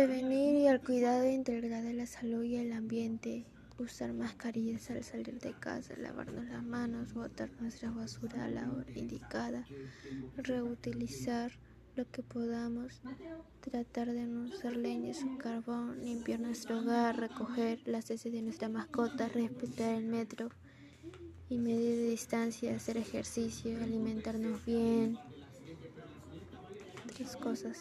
Prevenir y al cuidado integral de la salud y el ambiente. Usar mascarillas al salir de casa, lavarnos las manos, botar nuestra basura a la hora indicada, reutilizar lo que podamos, tratar de no usar leñas o carbón, limpiar nuestro hogar, recoger las heces de nuestra mascota, respetar el metro y medir de distancia, hacer ejercicio, alimentarnos bien, otras cosas.